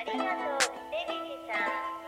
ありがとう、デビジさん。